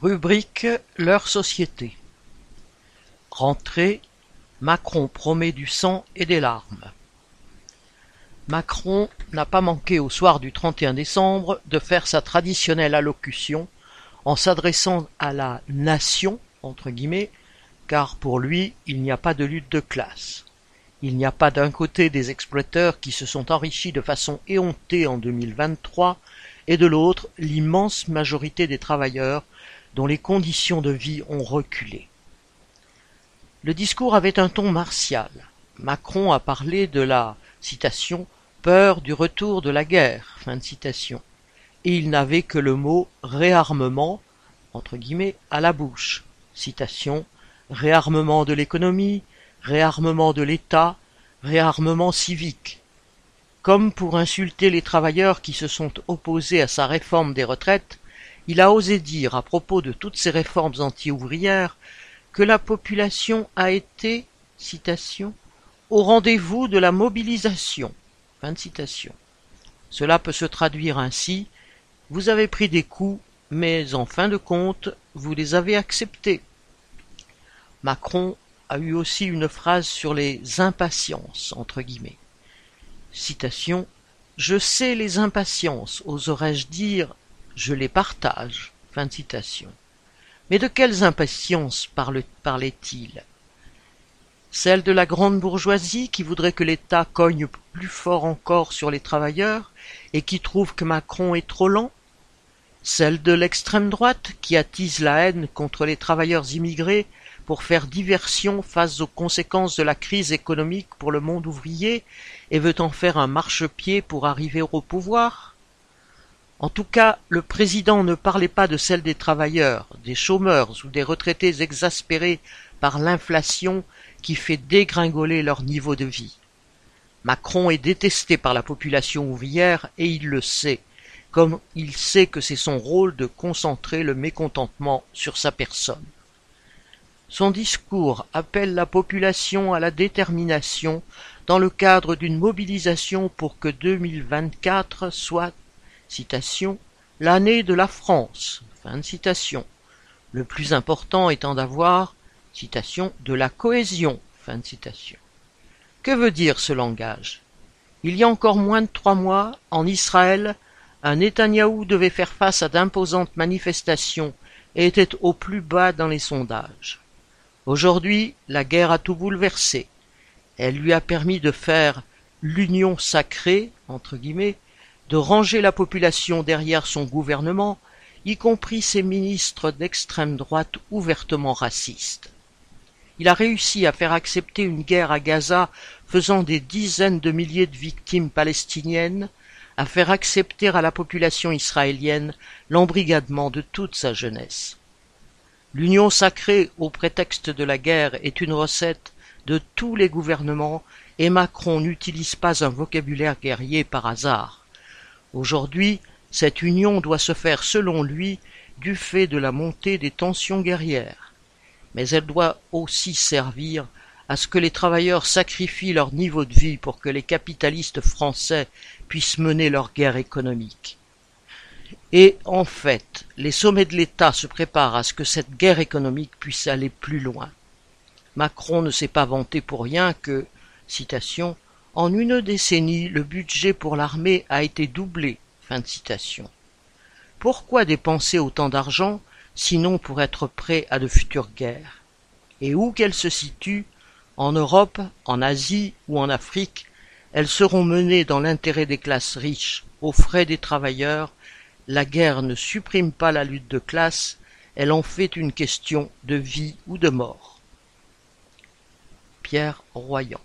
Rubrique Leur société. Rentrée, Macron promet du sang et des larmes. Macron n'a pas manqué au soir du 31 décembre de faire sa traditionnelle allocution en s'adressant à la nation, entre guillemets, car pour lui, il n'y a pas de lutte de classe. Il n'y a pas d'un côté des exploiteurs qui se sont enrichis de façon éhontée en 2023 et de l'autre l'immense majorité des travailleurs dont les conditions de vie ont reculé. Le discours avait un ton martial. Macron a parlé de la peur du retour de la guerre et il n'avait que le mot réarmement à la bouche réarmement de l'économie réarmement de l'État réarmement civique comme pour insulter les travailleurs qui se sont opposés à sa réforme des retraites, il a osé dire à propos de toutes ces réformes anti-ouvrières que la population a été, au rendez-vous de la mobilisation. Cela peut se traduire ainsi Vous avez pris des coups, mais en fin de compte, vous les avez acceptés. Macron a eu aussi une phrase sur les impatiences, Je sais les impatiences, oserais-je dire, je les partage. Mais de quelles impatiences parlait-il? Celle de la grande bourgeoisie qui voudrait que l'État cogne plus fort encore sur les travailleurs et qui trouve que Macron est trop lent? Celle de l'extrême droite qui attise la haine contre les travailleurs immigrés pour faire diversion face aux conséquences de la crise économique pour le monde ouvrier et veut en faire un marchepied pour arriver au pouvoir? En tout cas, le président ne parlait pas de celle des travailleurs, des chômeurs ou des retraités exaspérés par l'inflation qui fait dégringoler leur niveau de vie. Macron est détesté par la population ouvrière et il le sait, comme il sait que c'est son rôle de concentrer le mécontentement sur sa personne. Son discours appelle la population à la détermination dans le cadre d'une mobilisation pour que 2024 soit l'année de la France. Le plus important étant d'avoir de la cohésion. Que veut dire ce langage? Il y a encore moins de trois mois, en Israël, un Netanyahou devait faire face à d'imposantes manifestations et était au plus bas dans les sondages. Aujourd'hui, la guerre a tout bouleversé. Elle lui a permis de faire l'union sacrée, entre guillemets, de ranger la population derrière son gouvernement, y compris ses ministres d'extrême droite ouvertement racistes. Il a réussi à faire accepter une guerre à Gaza faisant des dizaines de milliers de victimes palestiniennes, à faire accepter à la population israélienne l'embrigadement de toute sa jeunesse. L'union sacrée au prétexte de la guerre est une recette de tous les gouvernements et Macron n'utilise pas un vocabulaire guerrier par hasard. Aujourd'hui, cette union doit se faire selon lui du fait de la montée des tensions guerrières. Mais elle doit aussi servir à ce que les travailleurs sacrifient leur niveau de vie pour que les capitalistes français puissent mener leur guerre économique. Et en fait, les sommets de l'État se préparent à ce que cette guerre économique puisse aller plus loin. Macron ne s'est pas vanté pour rien que, citation, en une décennie, le budget pour l'armée a été doublé. Pourquoi dépenser autant d'argent, sinon pour être prêt à de futures guerres? Et où qu'elles se situent, en Europe, en Asie ou en Afrique, elles seront menées dans l'intérêt des classes riches, aux frais des travailleurs, la guerre ne supprime pas la lutte de classe, elle en fait une question de vie ou de mort. Pierre Royan